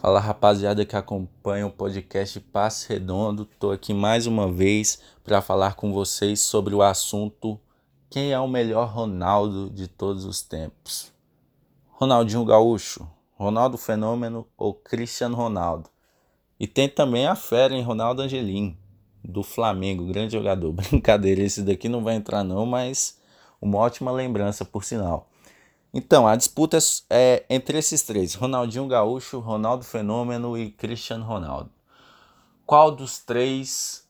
Fala rapaziada que acompanha o podcast Passe Redondo. Tô aqui mais uma vez para falar com vocês sobre o assunto quem é o melhor Ronaldo de todos os tempos. Ronaldinho Gaúcho, Ronaldo Fenômeno ou Cristiano Ronaldo. E tem também a fera em Ronaldo Angelim, do Flamengo, grande jogador. Brincadeira, esse daqui não vai entrar não, mas uma ótima lembrança por sinal. Então, a disputa é entre esses três: Ronaldinho Gaúcho, Ronaldo Fenômeno e Cristiano Ronaldo. Qual dos três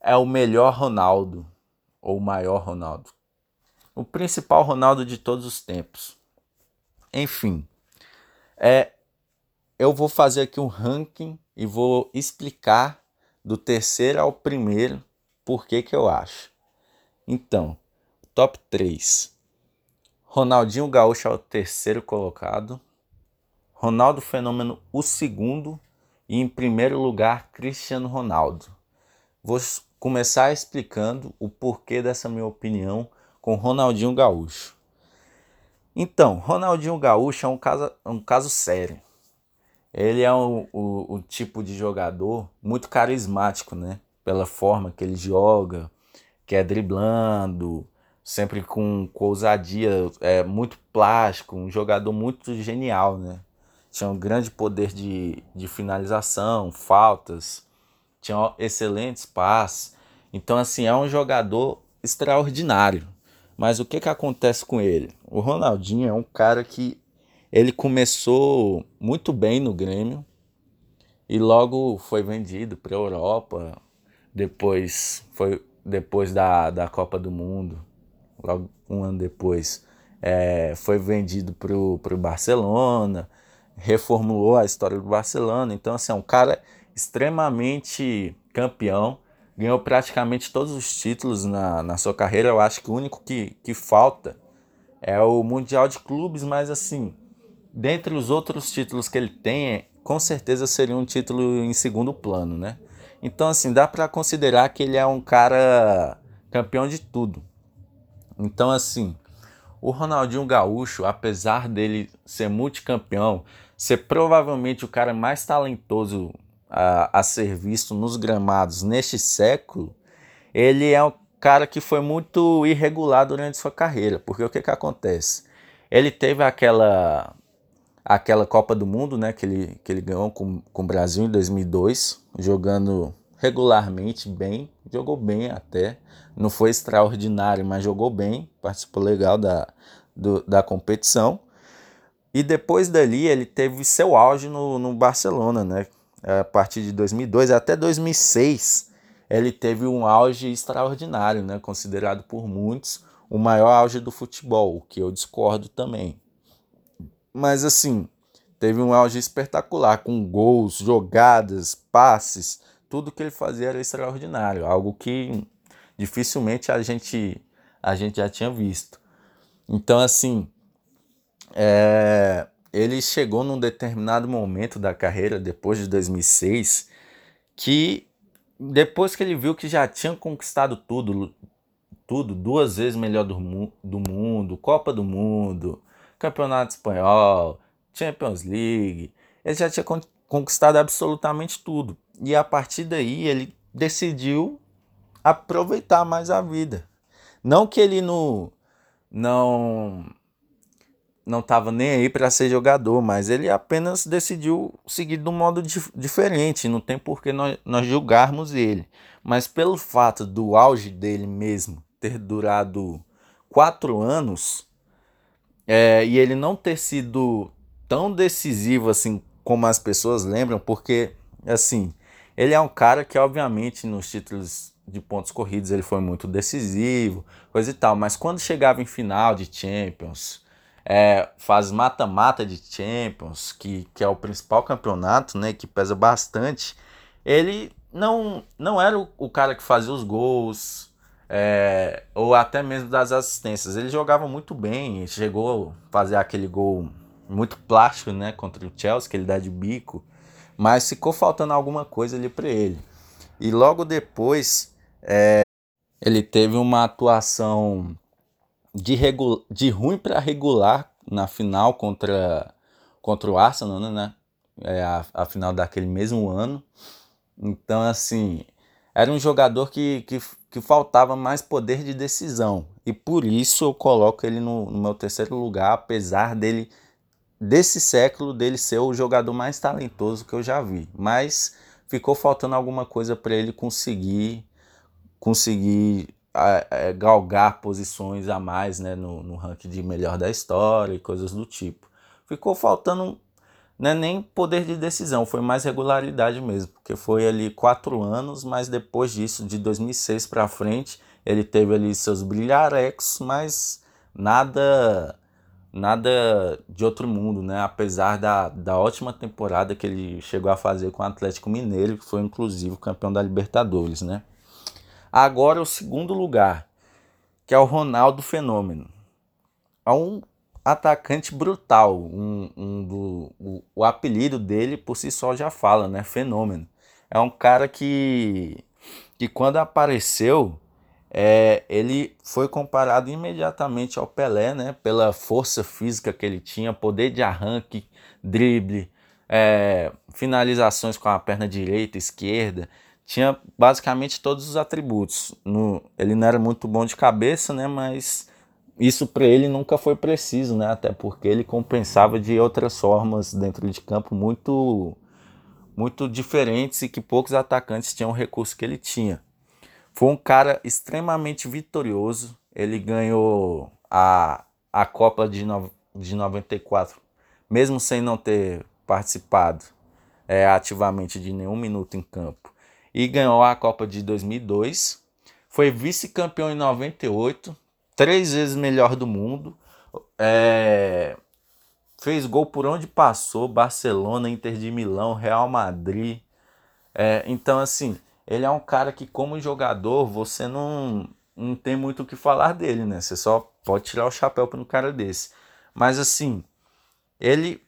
é o melhor Ronaldo ou o maior Ronaldo? O principal Ronaldo de todos os tempos. Enfim, é, eu vou fazer aqui um ranking e vou explicar do terceiro ao primeiro por que, que eu acho. Então, top 3. Ronaldinho Gaúcho é o terceiro colocado. Ronaldo Fenômeno, o segundo. E em primeiro lugar, Cristiano Ronaldo. Vou começar explicando o porquê dessa minha opinião com Ronaldinho Gaúcho. Então, Ronaldinho Gaúcho é um caso, um caso sério. Ele é o, o tipo de jogador muito carismático, né? Pela forma que ele joga, que é driblando, sempre com, com ousadia, é, muito plástico, um jogador muito genial, né? Tinha um grande poder de, de finalização, faltas, tinha excelentes passes. Então, assim, é um jogador extraordinário. Mas o que, que acontece com ele? O Ronaldinho é um cara que ele começou muito bem no Grêmio e logo foi vendido para a Europa. Depois foi depois da, da Copa do Mundo logo um ano depois, é, foi vendido para o Barcelona, reformulou a história do Barcelona. Então, assim, é um cara extremamente campeão, ganhou praticamente todos os títulos na, na sua carreira. Eu acho que o único que, que falta é o Mundial de Clubes, mas assim, dentre os outros títulos que ele tem, com certeza seria um título em segundo plano, né? Então, assim, dá para considerar que ele é um cara campeão de tudo. Então, assim, o Ronaldinho Gaúcho, apesar dele ser multicampeão, ser provavelmente o cara mais talentoso a, a ser visto nos gramados neste século, ele é um cara que foi muito irregular durante sua carreira, porque o que, que acontece? Ele teve aquela aquela Copa do Mundo, né, que ele, que ele ganhou com, com o Brasil em 2002, jogando regularmente bem, jogou bem até, não foi extraordinário, mas jogou bem, participou legal da, do, da competição. E depois dali ele teve seu auge no, no Barcelona, né? A partir de 2002 até 2006 ele teve um auge extraordinário, né? Considerado por muitos o maior auge do futebol, o que eu discordo também. Mas assim, teve um auge espetacular, com gols, jogadas, passes, tudo que ele fazia era extraordinário, algo que dificilmente a gente, a gente já tinha visto. Então, assim, é, ele chegou num determinado momento da carreira, depois de 2006, que depois que ele viu que já tinha conquistado tudo, tudo duas vezes melhor do, do mundo, Copa do Mundo, Campeonato Espanhol, Champions League, ele já tinha conquistado absolutamente tudo. E a partir daí ele decidiu aproveitar mais a vida. Não que ele não não não estava nem aí para ser jogador, mas ele apenas decidiu seguir de um modo dif diferente. Não tem por que nós, nós julgarmos ele. Mas pelo fato do auge dele mesmo ter durado quatro anos é, e ele não ter sido tão decisivo assim como as pessoas lembram, porque assim ele é um cara que obviamente nos títulos de pontos corridos ele foi muito decisivo, coisa e tal. Mas quando chegava em final de Champions, é, faz mata-mata de Champions, que, que é o principal campeonato, né, que pesa bastante, ele não, não era o, o cara que fazia os gols, é, ou até mesmo das assistências. Ele jogava muito bem, chegou a fazer aquele gol muito plástico, né, contra o Chelsea, que ele dá de bico, mas ficou faltando alguma coisa ali para ele. E logo depois é, ele teve uma atuação de, de ruim para regular na final contra, contra o Arsenal, né, né? é, a, a final daquele mesmo ano. Então, assim, era um jogador que, que, que faltava mais poder de decisão. E por isso eu coloco ele no, no meu terceiro lugar, apesar dele, desse século, dele ser o jogador mais talentoso que eu já vi. Mas ficou faltando alguma coisa para ele conseguir conseguir é, galgar posições a mais né, no, no ranking de melhor da história e coisas do tipo. Ficou faltando não é nem poder de decisão, foi mais regularidade mesmo, porque foi ali quatro anos, mas depois disso, de 2006 para frente, ele teve ali seus brilharecos, mas nada nada de outro mundo, né? Apesar da, da ótima temporada que ele chegou a fazer com o Atlético Mineiro, que foi inclusive campeão da Libertadores, né? Agora o segundo lugar, que é o Ronaldo Fenômeno. É um atacante brutal. Um, um do, o, o, apelido dele por si só já fala, né? Fenômeno. É um cara que, que quando apareceu, é, ele foi comparado imediatamente ao Pelé, né? Pela força física que ele tinha, poder de arranque, drible, é, finalizações com a perna direita, esquerda. Tinha basicamente todos os atributos. No, ele não era muito bom de cabeça, né? Mas isso para ele nunca foi preciso, né? Até porque ele compensava de outras formas dentro de campo muito muito diferentes e que poucos atacantes tinham o recurso que ele tinha. Foi um cara extremamente vitorioso. Ele ganhou a, a Copa de, no, de 94, mesmo sem não ter participado é, ativamente de nenhum minuto em campo. E ganhou a Copa de 2002. Foi vice-campeão em 98 três vezes melhor do mundo. É, fez gol por onde passou, Barcelona, Inter de Milão, Real Madrid. É, então, assim, ele é um cara que, como jogador, você não, não tem muito o que falar dele, né? Você só pode tirar o chapéu para um cara desse. Mas, assim, ele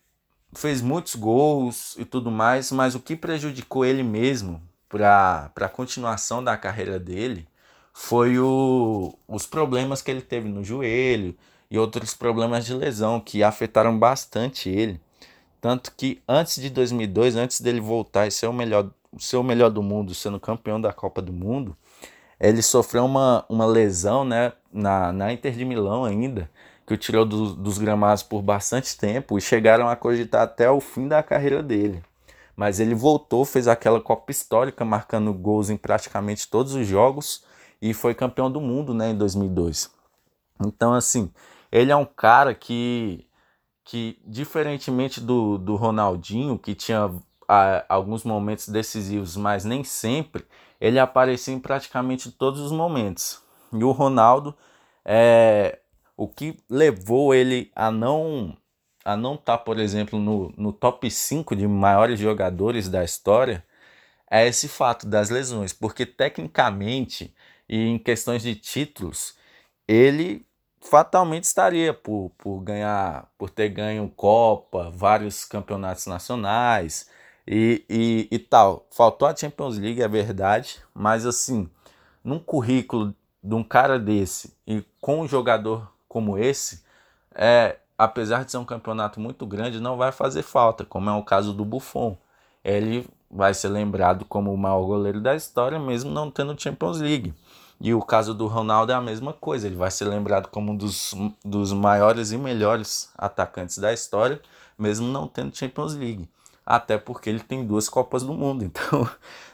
fez muitos gols e tudo mais, mas o que prejudicou ele mesmo para a continuação da carreira dele foi o, os problemas que ele teve no joelho e outros problemas de lesão que afetaram bastante ele. Tanto que antes de 2002, antes dele voltar e ser o melhor, o melhor do mundo, sendo campeão da Copa do Mundo, ele sofreu uma, uma lesão né, na, na Inter de Milão ainda, que o tirou do, dos gramados por bastante tempo e chegaram a cogitar até o fim da carreira dele. Mas ele voltou, fez aquela Copa histórica, marcando gols em praticamente todos os jogos e foi campeão do mundo né, em 2002. Então, assim, ele é um cara que, que diferentemente do, do Ronaldinho, que tinha a, alguns momentos decisivos, mas nem sempre, ele aparecia em praticamente todos os momentos. E o Ronaldo, é, o que levou ele a não a não estar, tá, por exemplo, no, no top 5 de maiores jogadores da história, é esse fato das lesões, porque tecnicamente e em questões de títulos, ele fatalmente estaria por, por ganhar, por ter ganho Copa, vários campeonatos nacionais e, e, e tal. Faltou a Champions League, é verdade, mas assim, num currículo de um cara desse e com um jogador como esse, é, apesar de ser um campeonato muito grande, não vai fazer falta, como é o caso do Buffon. Ele vai ser lembrado como o maior goleiro da história, mesmo não tendo Champions League. E o caso do Ronaldo é a mesma coisa, ele vai ser lembrado como um dos, dos maiores e melhores atacantes da história, mesmo não tendo Champions League. Até porque ele tem duas Copas do Mundo, então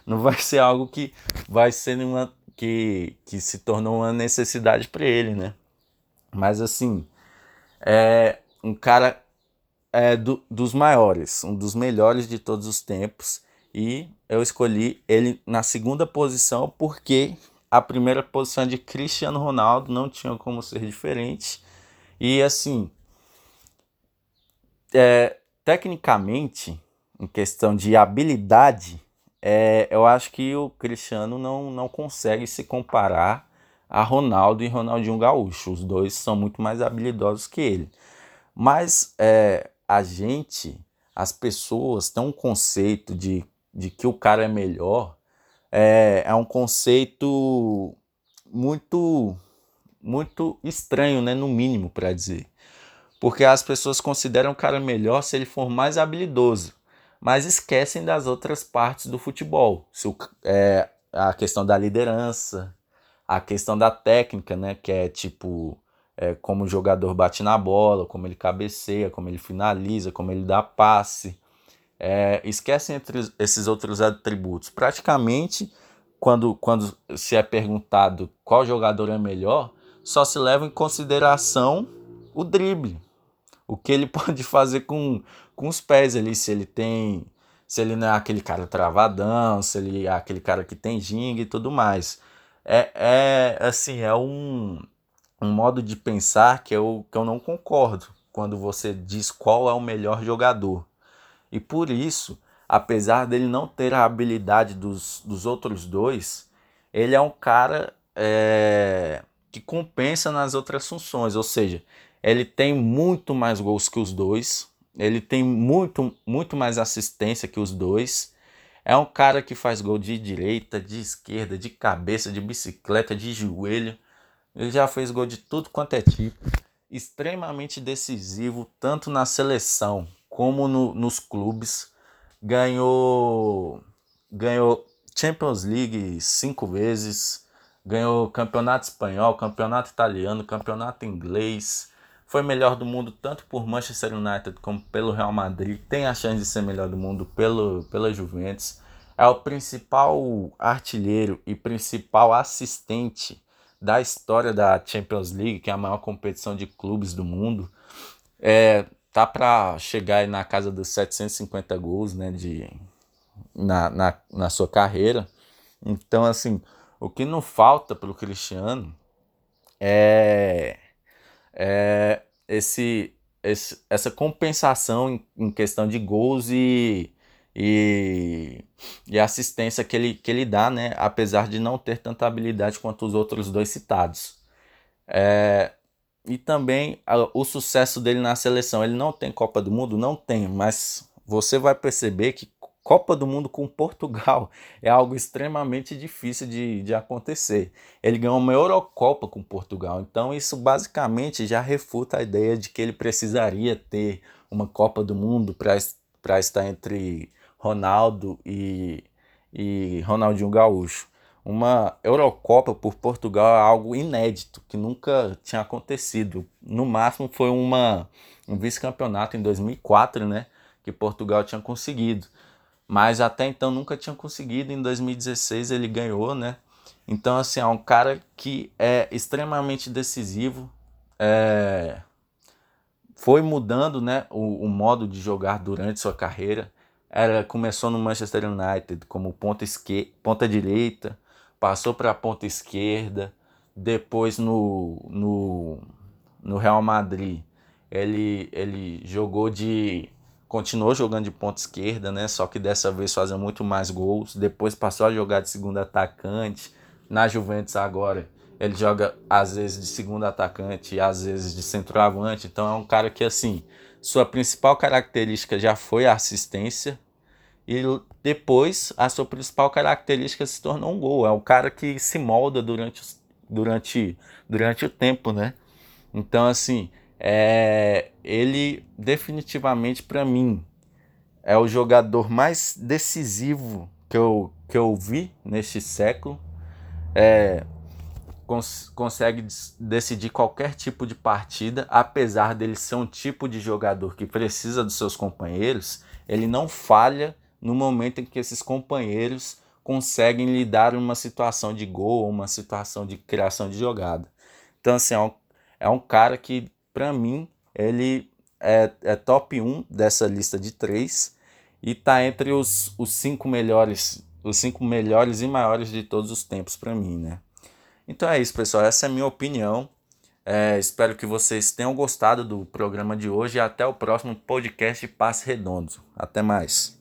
não vai ser algo que vai ser uma, que, que se tornou uma necessidade para ele, né? Mas assim, é um cara é, do, dos maiores, um dos melhores de todos os tempos. E eu escolhi ele na segunda posição porque a primeira posição de Cristiano Ronaldo não tinha como ser diferente. E assim, é, tecnicamente, em questão de habilidade, é, eu acho que o Cristiano não, não consegue se comparar a Ronaldo e Ronaldinho Gaúcho. Os dois são muito mais habilidosos que ele. Mas é, a gente, as pessoas, têm um conceito de, de que o cara é melhor é, é um conceito muito muito estranho, né, no mínimo para dizer. Porque as pessoas consideram o cara melhor se ele for mais habilidoso. Mas esquecem das outras partes do futebol. Se é, a questão da liderança, a questão da técnica, né? Que é tipo é, como o jogador bate na bola, como ele cabeceia, como ele finaliza, como ele dá passe. É, esquecem esses outros atributos. Praticamente, quando, quando se é perguntado qual jogador é melhor, só se leva em consideração o drible. O que ele pode fazer com, com os pés ali, se ele tem. Se ele não é aquele cara travadão, se ele é aquele cara que tem ginga e tudo mais. É, é assim, é um, um modo de pensar que eu, que eu não concordo quando você diz qual é o melhor jogador. E por isso, apesar dele não ter a habilidade dos, dos outros dois, ele é um cara é, que compensa nas outras funções. Ou seja, ele tem muito mais gols que os dois, ele tem muito, muito mais assistência que os dois. É um cara que faz gol de direita, de esquerda, de cabeça, de bicicleta, de joelho. Ele já fez gol de tudo quanto é tipo. Extremamente decisivo, tanto na seleção como no, nos clubes. Ganhou, ganhou Champions League cinco vezes. Ganhou campeonato espanhol, campeonato italiano, campeonato inglês foi melhor do mundo tanto por Manchester United como pelo Real Madrid, tem a chance de ser melhor do mundo pelo, pela Juventus, é o principal artilheiro e principal assistente da história da Champions League, que é a maior competição de clubes do mundo. É, tá para chegar na casa dos 750 gols né, de, na, na, na sua carreira. Então, assim, o que não falta para o Cristiano é é, esse, esse, essa compensação em, em, questão de gols e, e, e, assistência que ele, que ele dá, né? apesar de não ter tanta habilidade quanto os outros dois citados. É, e também a, o sucesso dele na seleção. Ele não tem Copa do Mundo? Não tem, mas você vai perceber que Copa do Mundo com Portugal é algo extremamente difícil de, de acontecer. Ele ganhou uma Eurocopa com Portugal, então isso basicamente já refuta a ideia de que ele precisaria ter uma Copa do Mundo para estar entre Ronaldo e, e Ronaldinho Gaúcho. Uma Eurocopa por Portugal é algo inédito, que nunca tinha acontecido. No máximo foi uma, um vice-campeonato em 2004, né, que Portugal tinha conseguido mas até então nunca tinha conseguido. Em 2016 ele ganhou, né? Então, assim, é um cara que é extremamente decisivo. É... Foi mudando né, o, o, modo de jogar durante sua carreira. Era, começou no Manchester United como ponta, esque... ponta direita, passou para a ponta esquerda, depois no, no, no Real Madrid ele, ele jogou de continuou jogando de ponta esquerda, né? Só que dessa vez fazendo muito mais gols. Depois passou a jogar de segundo atacante. Na Juventus agora ele joga às vezes de segundo atacante às vezes de centroavante. Então é um cara que assim, sua principal característica já foi a assistência e depois a sua principal característica se tornou um gol. É um cara que se molda durante durante durante o tempo, né? Então assim, é, ele definitivamente para mim é o jogador mais decisivo que eu, que eu vi neste século. É, cons consegue decidir qualquer tipo de partida, apesar dele ser um tipo de jogador que precisa dos seus companheiros, ele não falha no momento em que esses companheiros conseguem lhe dar uma situação de gol, uma situação de criação de jogada. Então, assim, é um, é um cara que para mim, ele é, é, top 1 dessa lista de três e tá entre os, os cinco melhores, os cinco melhores e maiores de todos os tempos para mim, né? Então é isso, pessoal. Essa é a minha opinião. É, espero que vocês tenham gostado do programa de hoje e até o próximo podcast Passe Redondo. Até mais.